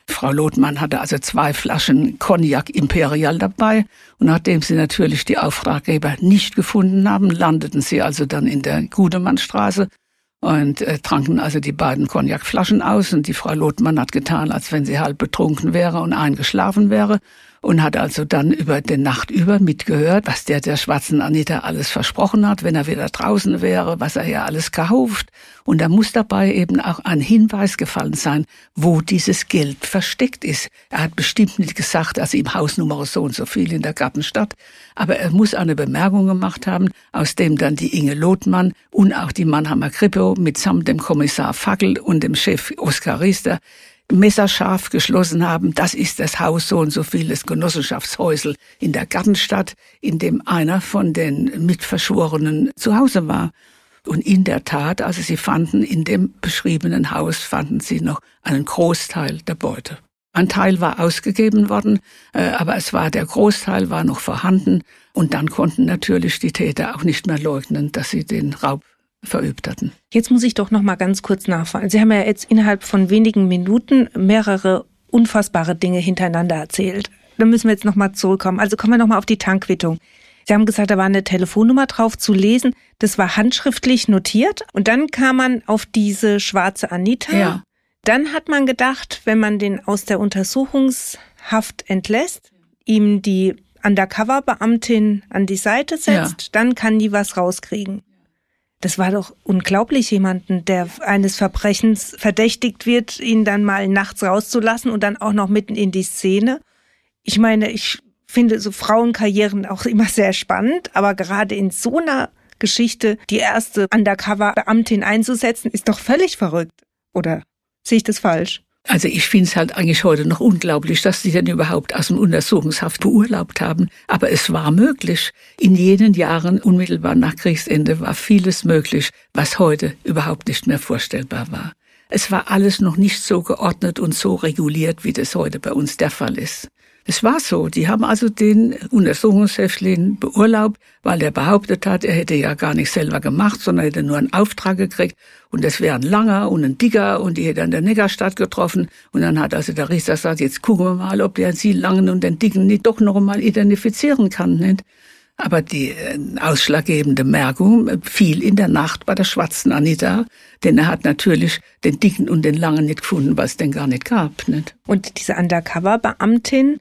Frau Lothmann hatte also zwei Flaschen Cognac Imperial dabei. Und nachdem sie natürlich die Auftraggeber nicht gefunden haben, landeten sie also dann in der Gudemannstraße und äh, tranken also die beiden Cognacflaschen aus. Und die Frau Lothmann hat getan, als wenn sie halb betrunken wäre und eingeschlafen wäre und hat also dann über den Nacht über mitgehört, was der der schwarzen Anita alles versprochen hat, wenn er wieder draußen wäre, was er ja alles gehauft. Und da muss dabei eben auch ein Hinweis gefallen sein, wo dieses Geld versteckt ist. Er hat bestimmt nicht gesagt, also im Haus Nummer so und so viel in der Gartenstadt, aber er muss eine Bemerkung gemacht haben, aus dem dann die Inge Lothmann und auch die Mannheimer Kripo mitsamt dem Kommissar Fackel und dem Chef Oskar Riester messerscharf geschlossen haben, das ist das Haus so und so vieles Genossenschaftshäusel in der Gartenstadt, in dem einer von den Mitverschworenen zu Hause war. Und in der Tat, also sie fanden in dem beschriebenen Haus, fanden sie noch einen Großteil der Beute. Ein Teil war ausgegeben worden, äh, aber es war der Großteil war noch vorhanden und dann konnten natürlich die Täter auch nicht mehr leugnen, dass sie den Raub verübt hatten. Jetzt muss ich doch noch mal ganz kurz nachfragen. Sie haben ja jetzt innerhalb von wenigen Minuten mehrere unfassbare Dinge hintereinander erzählt. Da müssen wir jetzt noch mal zurückkommen. Also kommen wir noch mal auf die Tankquittung. Sie haben gesagt, da war eine Telefonnummer drauf zu lesen. Das war handschriftlich notiert. Und dann kam man auf diese schwarze Anita. Ja. Dann hat man gedacht, wenn man den aus der Untersuchungshaft entlässt, ihm die Undercover-Beamtin an die Seite setzt, ja. dann kann die was rauskriegen. Das war doch unglaublich, jemanden, der eines Verbrechens verdächtigt wird, ihn dann mal nachts rauszulassen und dann auch noch mitten in die Szene. Ich meine, ich finde so Frauenkarrieren auch immer sehr spannend, aber gerade in so einer Geschichte die erste Undercover-Beamtin einzusetzen, ist doch völlig verrückt. Oder sehe ich das falsch? Also ich finde es halt eigentlich heute noch unglaublich, dass sie denn überhaupt aus dem Untersuchungshaft beurlaubt haben. Aber es war möglich. In jenen Jahren unmittelbar nach Kriegsende war vieles möglich, was heute überhaupt nicht mehr vorstellbar war. Es war alles noch nicht so geordnet und so reguliert, wie das heute bei uns der Fall ist. Es war so. Die haben also den Untersuchungshäftling beurlaubt, weil er behauptet hat, er hätte ja gar nicht selber gemacht, sondern hätte nur einen Auftrag gekriegt. Und das wäre ein langer und ein dicker und die hätte an der Neckarstadt getroffen. Und dann hat also der Richter gesagt, jetzt gucken wir mal, ob der sie langen und den dicken nicht doch noch einmal identifizieren kann. Nicht? Aber die äh, ausschlaggebende Merkung fiel in der Nacht bei der schwarzen Anita, denn er hat natürlich den dicken und den langen nicht gefunden, was es denn gar nicht gab. Nicht? Und diese Undercover-Beamtin,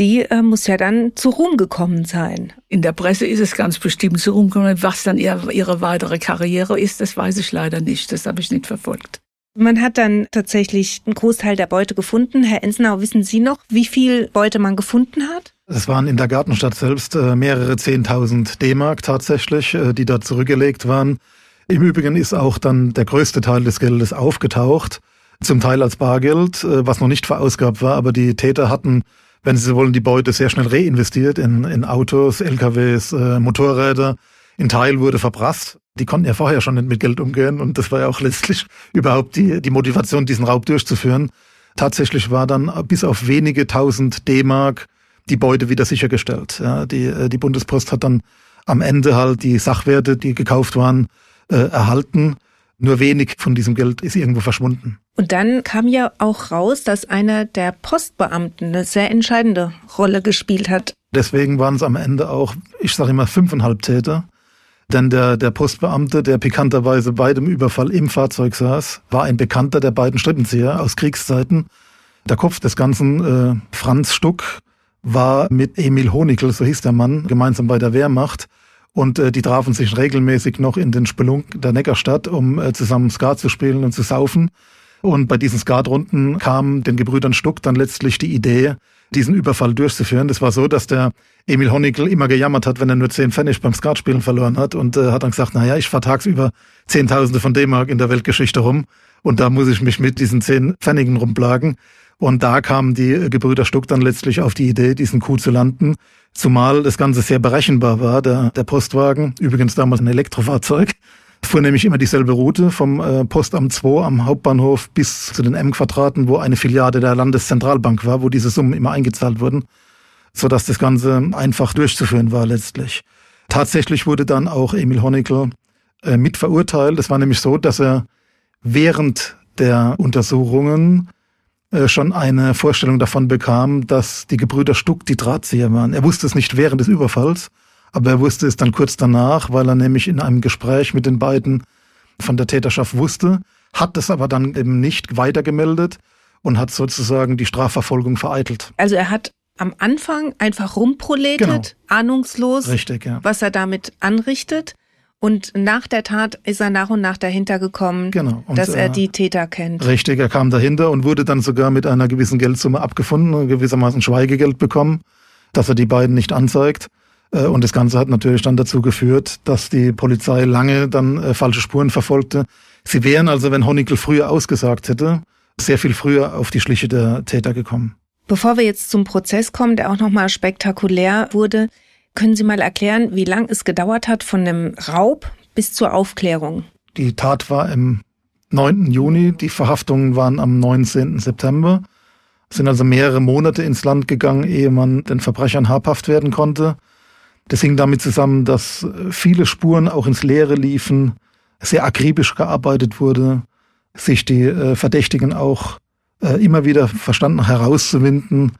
die äh, muss ja dann zu Ruhm gekommen sein. In der Presse ist es ganz bestimmt zu Ruhm gekommen. Was dann ihre, ihre weitere Karriere ist, das weiß ich leider nicht. Das habe ich nicht verfolgt. Man hat dann tatsächlich einen Großteil der Beute gefunden. Herr Ensenau, wissen Sie noch, wie viel Beute man gefunden hat? Es waren in der Gartenstadt selbst äh, mehrere Zehntausend D-Mark tatsächlich, äh, die dort zurückgelegt waren. Im Übrigen ist auch dann der größte Teil des Geldes aufgetaucht, zum Teil als Bargeld, äh, was noch nicht verausgabt war, aber die Täter hatten wenn Sie wollen, die Beute sehr schnell reinvestiert in, in Autos, LKWs, äh, Motorräder. Ein Teil wurde verprasst. Die konnten ja vorher schon nicht mit Geld umgehen und das war ja auch letztlich überhaupt die, die Motivation, diesen Raub durchzuführen. Tatsächlich war dann bis auf wenige tausend D-Mark die Beute wieder sichergestellt. Ja, die, äh, die Bundespost hat dann am Ende halt die Sachwerte, die gekauft waren, äh, erhalten. Nur wenig von diesem Geld ist irgendwo verschwunden. Und dann kam ja auch raus, dass einer der Postbeamten eine sehr entscheidende Rolle gespielt hat. Deswegen waren es am Ende auch, ich sage immer, fünfeinhalb Täter. Denn der, der Postbeamte, der pikanterweise bei dem Überfall im Fahrzeug saß, war ein Bekannter der beiden Strippenzieher aus Kriegszeiten. Der Kopf des Ganzen, äh, Franz Stuck, war mit Emil Honigl, so hieß der Mann, gemeinsam bei der Wehrmacht. Und äh, die trafen sich regelmäßig noch in den Spelunk der Neckarstadt, um äh, zusammen Skat zu spielen und zu saufen. Und bei diesen Skatrunden kam den Gebrüdern Stuck dann letztlich die Idee, diesen Überfall durchzuführen. Das war so, dass der Emil Honigl immer gejammert hat, wenn er nur zehn Pfennig beim Skatspielen verloren hat und äh, hat dann gesagt, naja, ich fahr tagsüber Zehntausende von D-Mark in der Weltgeschichte rum und da muss ich mich mit diesen zehn Pfennigen rumplagen. Und da kamen die Gebrüder Stuck dann letztlich auf die Idee, diesen Coup zu landen. Zumal das Ganze sehr berechenbar war. Der, der Postwagen, übrigens damals ein Elektrofahrzeug, fuhr nämlich immer dieselbe Route vom äh, Postamt 2 am Hauptbahnhof bis zu den M-Quadraten, wo eine Filiale der Landeszentralbank war, wo diese Summen immer eingezahlt wurden, sodass das Ganze einfach durchzuführen war letztlich. Tatsächlich wurde dann auch Emil Honecker äh, mit verurteilt. Es war nämlich so, dass er während der Untersuchungen äh, schon eine Vorstellung davon bekam, dass die Gebrüder Stuck die Drahtzieher waren. Er wusste es nicht während des Überfalls, aber er wusste es dann kurz danach, weil er nämlich in einem Gespräch mit den beiden von der Täterschaft wusste, hat es aber dann eben nicht weitergemeldet und hat sozusagen die Strafverfolgung vereitelt. Also er hat am Anfang einfach rumproletet, genau. ahnungslos, Richtig, ja. was er damit anrichtet. Und nach der Tat ist er nach und nach dahinter gekommen, genau. und, dass er äh, die Täter kennt. Richtig, er kam dahinter und wurde dann sogar mit einer gewissen Geldsumme abgefunden, gewissermaßen Schweigegeld bekommen, dass er die beiden nicht anzeigt. Äh, und das Ganze hat natürlich dann dazu geführt, dass die Polizei lange dann äh, falsche Spuren verfolgte. Sie wären also, wenn Honekel früher ausgesagt hätte, sehr viel früher auf die Schliche der Täter gekommen. Bevor wir jetzt zum Prozess kommen, der auch nochmal spektakulär wurde, können Sie mal erklären, wie lang es gedauert hat von dem Raub bis zur Aufklärung? Die Tat war im 9. Juni, die Verhaftungen waren am 19. September. Es sind also mehrere Monate ins Land gegangen, ehe man den Verbrechern habhaft werden konnte. Das hing damit zusammen, dass viele Spuren auch ins Leere liefen, sehr akribisch gearbeitet wurde, sich die äh, Verdächtigen auch äh, immer wieder verstanden herauszuwinden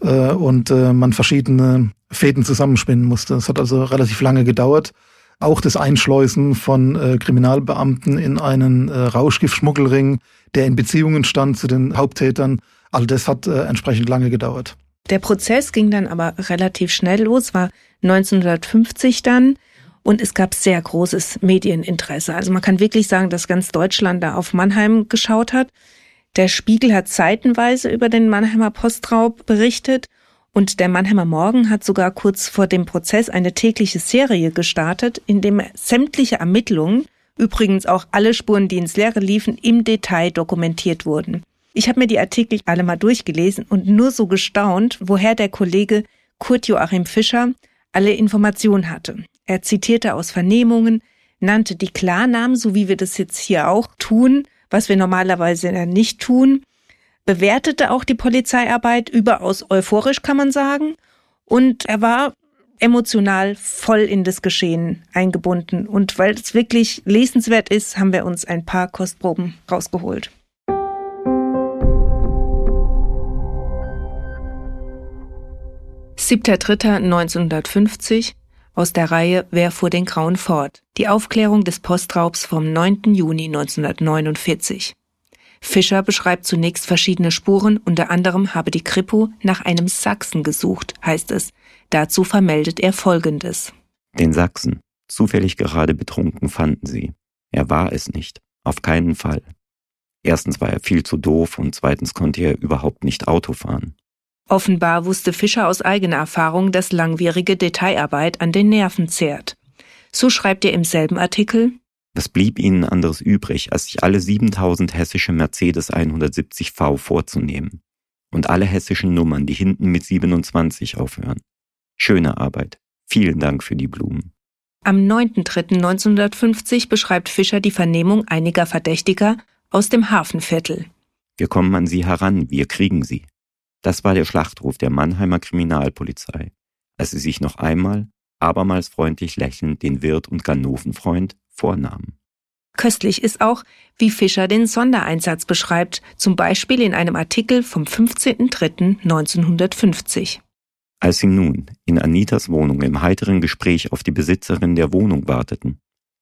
äh, und äh, man verschiedene Fäden zusammenspinnen musste. Es hat also relativ lange gedauert. Auch das Einschleusen von äh, Kriminalbeamten in einen äh, Rauschgiftschmuggelring, der in Beziehungen stand zu den Haupttätern, all das hat äh, entsprechend lange gedauert. Der Prozess ging dann aber relativ schnell los, war 1950 dann. Und es gab sehr großes Medieninteresse. Also man kann wirklich sagen, dass ganz Deutschland da auf Mannheim geschaut hat. Der Spiegel hat seitenweise über den Mannheimer Postraub berichtet und der Mannheimer Morgen hat sogar kurz vor dem Prozess eine tägliche Serie gestartet, in dem sämtliche Ermittlungen, übrigens auch alle Spuren, die ins Leere liefen, im Detail dokumentiert wurden. Ich habe mir die Artikel alle mal durchgelesen und nur so gestaunt, woher der Kollege Kurt Joachim Fischer alle Informationen hatte. Er zitierte aus Vernehmungen, nannte die Klarnamen, so wie wir das jetzt hier auch tun, was wir normalerweise nicht tun, bewertete auch die Polizeiarbeit überaus euphorisch, kann man sagen. Und er war emotional voll in das Geschehen eingebunden. Und weil es wirklich lesenswert ist, haben wir uns ein paar Kostproben rausgeholt. Siebter Dritter 1950 aus der Reihe Wer fuhr den Grauen fort? Die Aufklärung des Postraubs vom 9. Juni 1949. Fischer beschreibt zunächst verschiedene Spuren, unter anderem habe die Kripo nach einem Sachsen gesucht, heißt es. Dazu vermeldet er Folgendes. Den Sachsen, zufällig gerade betrunken, fanden sie. Er war es nicht, auf keinen Fall. Erstens war er viel zu doof und zweitens konnte er überhaupt nicht Auto fahren. Offenbar wusste Fischer aus eigener Erfahrung, dass langwierige Detailarbeit an den Nerven zehrt. So schreibt er im selben Artikel, was blieb ihnen anderes übrig, als sich alle 7000 hessische Mercedes 170V vorzunehmen? Und alle hessischen Nummern, die hinten mit 27 aufhören. Schöne Arbeit. Vielen Dank für die Blumen. Am 9.3.1950 beschreibt Fischer die Vernehmung einiger Verdächtiger aus dem Hafenviertel. Wir kommen an sie heran, wir kriegen sie. Das war der Schlachtruf der Mannheimer Kriminalpolizei, als sie sich noch einmal, abermals freundlich lächelnd den Wirt und Ganovenfreund vornahmen. Köstlich ist auch, wie Fischer den Sondereinsatz beschreibt, zum Beispiel in einem Artikel vom 15.03.1950. Als sie nun in Anitas Wohnung im heiteren Gespräch auf die Besitzerin der Wohnung warteten,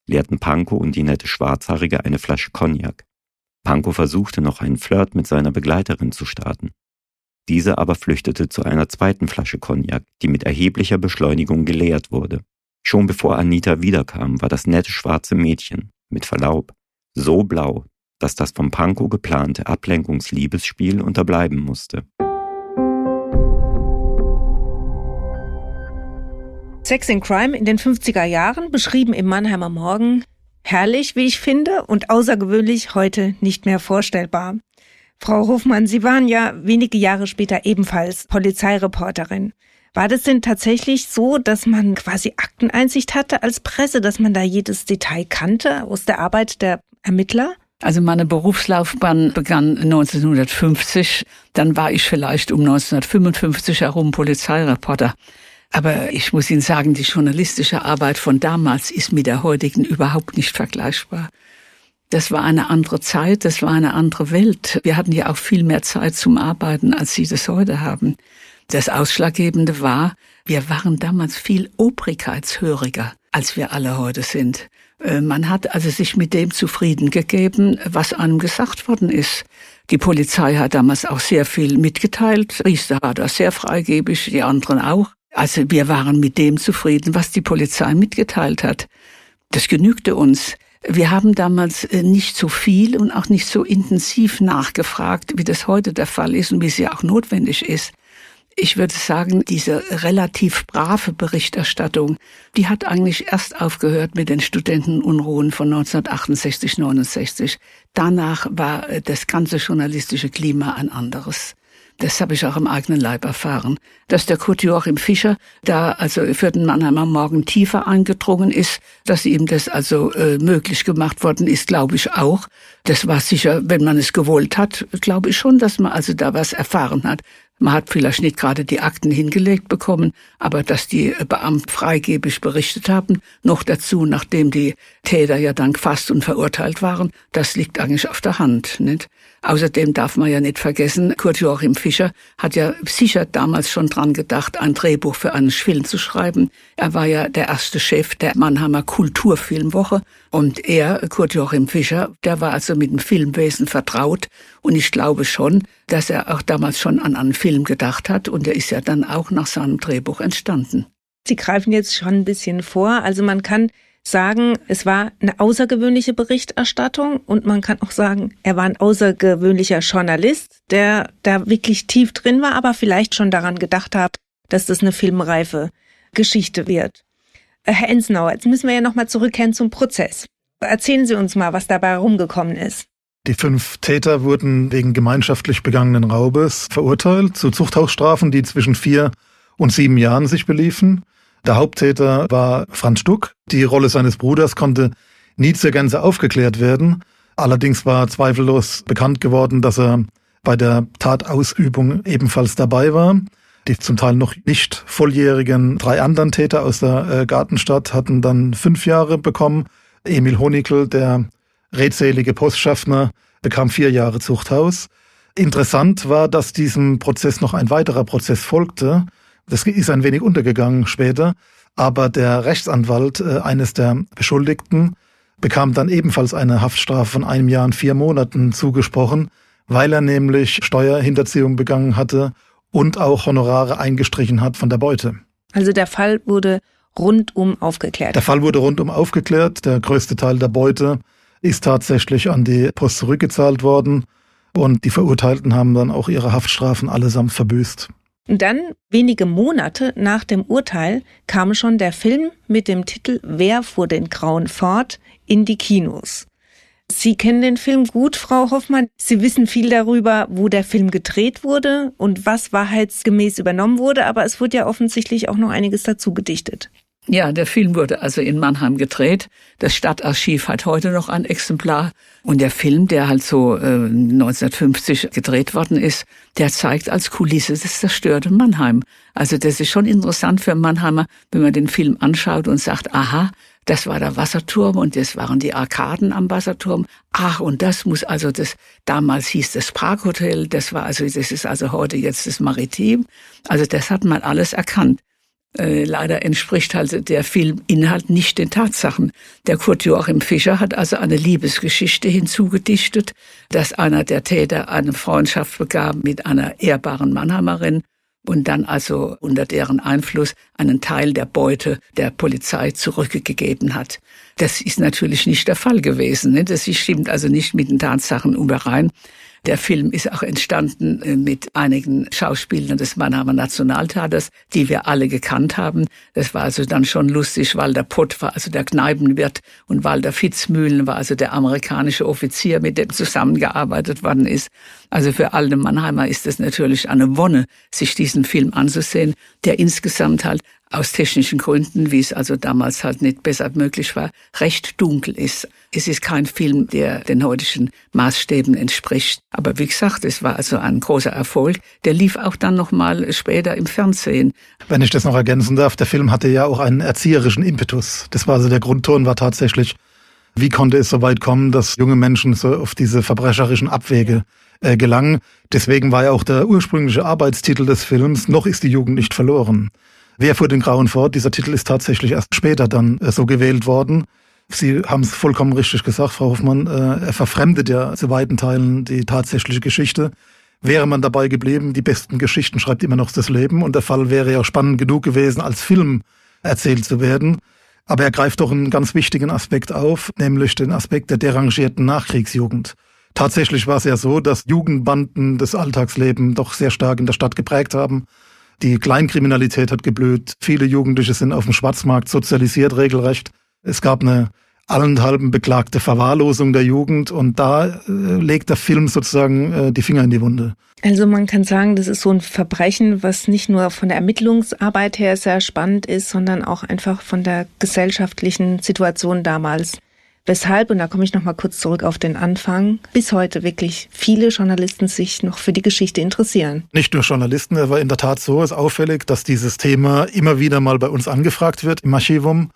leerten Panko und die nette Schwarzhaarige eine Flasche Cognac. Panko versuchte noch einen Flirt mit seiner Begleiterin zu starten. Diese aber flüchtete zu einer zweiten Flasche Cognac, die mit erheblicher Beschleunigung geleert wurde. Schon bevor Anita wiederkam, war das nette schwarze Mädchen, mit Verlaub, so blau, dass das vom Panko geplante Ablenkungsliebesspiel unterbleiben musste. Sex in Crime in den 50er Jahren, beschrieben im Mannheimer Morgen. Herrlich, wie ich finde, und außergewöhnlich heute nicht mehr vorstellbar. Frau Hofmann, Sie waren ja wenige Jahre später ebenfalls Polizeireporterin. War das denn tatsächlich so, dass man quasi Akteneinsicht hatte als Presse, dass man da jedes Detail kannte aus der Arbeit der Ermittler? Also meine Berufslaufbahn begann 1950, dann war ich vielleicht um 1955 herum Polizeireporter. Aber ich muss Ihnen sagen, die journalistische Arbeit von damals ist mit der heutigen überhaupt nicht vergleichbar. Das war eine andere Zeit, das war eine andere Welt. Wir hatten ja auch viel mehr Zeit zum Arbeiten, als Sie das heute haben. Das Ausschlaggebende war, wir waren damals viel obrigkeitshöriger, als wir alle heute sind. Äh, man hat also sich mit dem zufrieden gegeben, was einem gesagt worden ist. Die Polizei hat damals auch sehr viel mitgeteilt. Riester war da sehr freigebig, die anderen auch. Also wir waren mit dem zufrieden, was die Polizei mitgeteilt hat. Das genügte uns. Wir haben damals äh, nicht so viel und auch nicht so intensiv nachgefragt, wie das heute der Fall ist und wie es ja auch notwendig ist. Ich würde sagen, diese relativ brave Berichterstattung, die hat eigentlich erst aufgehört mit den Studentenunruhen von 1968, 69. Danach war äh, das ganze journalistische Klima ein anderes das habe ich auch im eigenen Leib erfahren, dass der Kurt Joachim Fischer da also für den Mannheimer Morgen tiefer eingedrungen ist, dass ihm das also äh, möglich gemacht worden ist, glaube ich auch. Das war sicher, wenn man es gewollt hat, glaube ich schon, dass man also da was erfahren hat. Man hat vielleicht nicht gerade die Akten hingelegt bekommen, aber dass die Beamten freigebig berichtet haben, noch dazu, nachdem die Täter ja dann gefasst und verurteilt waren, das liegt eigentlich auf der Hand, nicht? Außerdem darf man ja nicht vergessen, Kurt Joachim Fischer hat ja sicher damals schon dran gedacht, ein Drehbuch für einen Film zu schreiben. Er war ja der erste Chef der Mannheimer Kulturfilmwoche und er, Kurt Joachim Fischer, der war also mit dem Filmwesen vertraut und ich glaube schon, dass er auch damals schon an einen Film gedacht hat und er ist ja dann auch nach seinem Drehbuch entstanden. Sie greifen jetzt schon ein bisschen vor, also man kann sagen, es war eine außergewöhnliche Berichterstattung und man kann auch sagen, er war ein außergewöhnlicher Journalist, der da wirklich tief drin war, aber vielleicht schon daran gedacht hat, dass das eine filmreife Geschichte wird. Äh, Herr Ensenauer, jetzt müssen wir ja nochmal zurückkehren zum Prozess. Erzählen Sie uns mal, was dabei rumgekommen ist. Die fünf Täter wurden wegen gemeinschaftlich begangenen Raubes verurteilt zu Zuchthausstrafen, die zwischen vier und sieben Jahren sich beliefen. Der Haupttäter war Franz Stuck. Die Rolle seines Bruders konnte nie zur Gänze aufgeklärt werden. Allerdings war zweifellos bekannt geworden, dass er bei der Tatausübung ebenfalls dabei war. Die zum Teil noch nicht volljährigen drei anderen Täter aus der äh, Gartenstadt hatten dann fünf Jahre bekommen. Emil Honigl, der redselige Postschaffner, bekam vier Jahre Zuchthaus. Interessant war, dass diesem Prozess noch ein weiterer Prozess folgte, das ist ein wenig untergegangen später. Aber der Rechtsanwalt äh, eines der Beschuldigten bekam dann ebenfalls eine Haftstrafe von einem Jahr und vier Monaten zugesprochen, weil er nämlich Steuerhinterziehung begangen hatte und auch Honorare eingestrichen hat von der Beute. Also der Fall wurde rundum aufgeklärt. Der Fall wurde rundum aufgeklärt. Der größte Teil der Beute ist tatsächlich an die Post zurückgezahlt worden und die Verurteilten haben dann auch ihre Haftstrafen allesamt verbüßt. Und dann, wenige Monate nach dem Urteil, kam schon der Film mit dem Titel Wer fuhr den Grauen fort in die Kinos. Sie kennen den Film gut, Frau Hoffmann. Sie wissen viel darüber, wo der Film gedreht wurde und was wahrheitsgemäß übernommen wurde, aber es wurde ja offensichtlich auch noch einiges dazu gedichtet. Ja, der Film wurde also in Mannheim gedreht. Das Stadtarchiv hat heute noch ein Exemplar. Und der Film, der halt so äh, 1950 gedreht worden ist, der zeigt als Kulisse das zerstörte Mannheim. Also das ist schon interessant für Mannheimer, wenn man den Film anschaut und sagt, aha, das war der Wasserturm und das waren die Arkaden am Wasserturm. Ach, und das muss also das, damals hieß das Parkhotel, das war also, das ist also heute jetzt das Maritim. Also das hat man alles erkannt. Äh, leider entspricht halt der Filminhalt nicht den Tatsachen. Der Kurt Joachim Fischer hat also eine Liebesgeschichte hinzugedichtet, dass einer der Täter eine Freundschaft begab mit einer ehrbaren Mannheimerin und dann also unter deren Einfluss einen Teil der Beute der Polizei zurückgegeben hat. Das ist natürlich nicht der Fall gewesen. Ne? Das stimmt also nicht mit den Tatsachen überein. Der Film ist auch entstanden äh, mit einigen Schauspielern des Mannheimer Nationaltheaters, die wir alle gekannt haben. Das war also dann schon lustig. Walter Pott war also der Kneipenwirt und Walter Fitzmühlen war also der amerikanische Offizier, mit dem zusammengearbeitet worden ist. Also für alle Mannheimer ist es natürlich eine Wonne, sich diesen Film anzusehen, der insgesamt halt aus technischen Gründen, wie es also damals halt nicht besser möglich war, recht dunkel ist. Es ist kein Film, der den heutigen Maßstäben entspricht. Aber wie gesagt, es war also ein großer Erfolg. Der lief auch dann nochmal später im Fernsehen. Wenn ich das noch ergänzen darf, der Film hatte ja auch einen erzieherischen Impetus. Das war also der Grundton war tatsächlich, wie konnte es so weit kommen, dass junge Menschen so auf diese verbrecherischen Abwege äh, gelangen. Deswegen war ja auch der ursprüngliche Arbeitstitel des Films, noch ist die Jugend nicht verloren. Wer fuhr den Grauen fort? Dieser Titel ist tatsächlich erst später dann äh, so gewählt worden. Sie haben es vollkommen richtig gesagt, Frau Hoffmann. Äh, er verfremdet ja zu weiten Teilen die tatsächliche Geschichte. Wäre man dabei geblieben, die besten Geschichten schreibt immer noch das Leben und der Fall wäre ja spannend genug gewesen, als Film erzählt zu werden. Aber er greift doch einen ganz wichtigen Aspekt auf, nämlich den Aspekt der derangierten Nachkriegsjugend. Tatsächlich war es ja so, dass Jugendbanden das Alltagsleben doch sehr stark in der Stadt geprägt haben. Die Kleinkriminalität hat geblüht. Viele Jugendliche sind auf dem Schwarzmarkt sozialisiert regelrecht. Es gab eine allenthalben beklagte Verwahrlosung der Jugend und da äh, legt der Film sozusagen äh, die Finger in die Wunde. Also man kann sagen, das ist so ein Verbrechen, was nicht nur von der Ermittlungsarbeit her sehr spannend ist, sondern auch einfach von der gesellschaftlichen Situation damals. Weshalb, und da komme ich noch mal kurz zurück auf den Anfang, bis heute wirklich viele Journalisten sich noch für die Geschichte interessieren. Nicht nur Journalisten, war in der Tat so, ist auffällig, dass dieses Thema immer wieder mal bei uns angefragt wird im Archivum.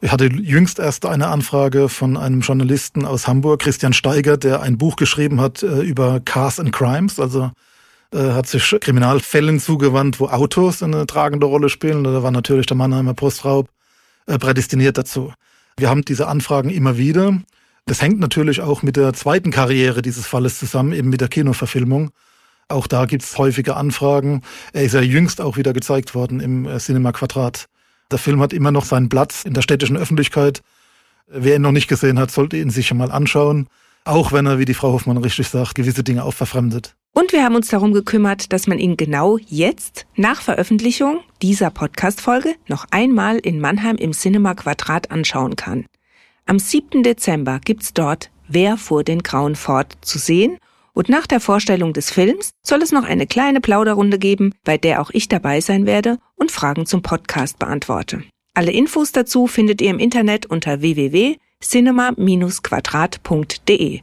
Ich hatte jüngst erst eine Anfrage von einem Journalisten aus Hamburg, Christian Steiger, der ein Buch geschrieben hat äh, über Cars and Crimes, also äh, hat sich Kriminalfällen zugewandt, wo Autos eine tragende Rolle spielen. Da war natürlich der Mannheimer Postraub äh, prädestiniert dazu. Wir haben diese Anfragen immer wieder. Das hängt natürlich auch mit der zweiten Karriere dieses Falles zusammen, eben mit der Kinoverfilmung. Auch da gibt's häufige Anfragen. Er ist ja jüngst auch wieder gezeigt worden im äh, Cinema Quadrat. Der Film hat immer noch seinen Platz in der städtischen Öffentlichkeit. Wer ihn noch nicht gesehen hat, sollte ihn sich mal anschauen. Auch wenn er, wie die Frau Hoffmann richtig sagt, gewisse Dinge auch verfremdet. Und wir haben uns darum gekümmert, dass man ihn genau jetzt, nach Veröffentlichung dieser Podcast-Folge, noch einmal in Mannheim im Cinema Quadrat anschauen kann. Am 7. Dezember gibt's dort Wer vor den Grauen fort zu sehen und nach der Vorstellung des Films soll es noch eine kleine Plauderrunde geben, bei der auch ich dabei sein werde und Fragen zum Podcast beantworte. Alle Infos dazu findet ihr im Internet unter www.cinema-quadrat.de.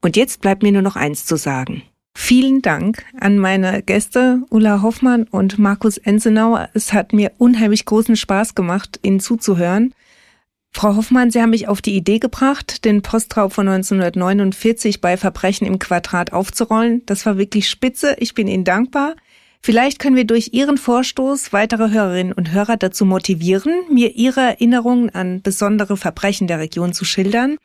Und jetzt bleibt mir nur noch eins zu sagen. Vielen Dank an meine Gäste Ulla Hoffmann und Markus Ensenau. Es hat mir unheimlich großen Spaß gemacht, Ihnen zuzuhören. Frau Hoffmann, Sie haben mich auf die Idee gebracht, den Postraub von 1949 bei Verbrechen im Quadrat aufzurollen. Das war wirklich spitze. Ich bin Ihnen dankbar. Vielleicht können wir durch Ihren Vorstoß weitere Hörerinnen und Hörer dazu motivieren, mir ihre Erinnerungen an besondere Verbrechen der Region zu schildern.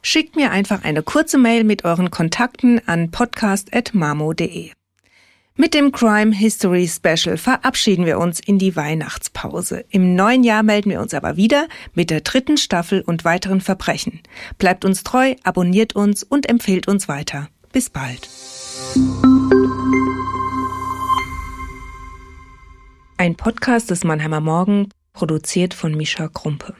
Schickt mir einfach eine kurze Mail mit euren Kontakten an podcast.mamo.de. Mit dem Crime History Special verabschieden wir uns in die Weihnachtspause. Im neuen Jahr melden wir uns aber wieder mit der dritten Staffel und weiteren Verbrechen. Bleibt uns treu, abonniert uns und empfehlt uns weiter. Bis bald. Ein Podcast des Mannheimer Morgen, produziert von Mischa Krumpe.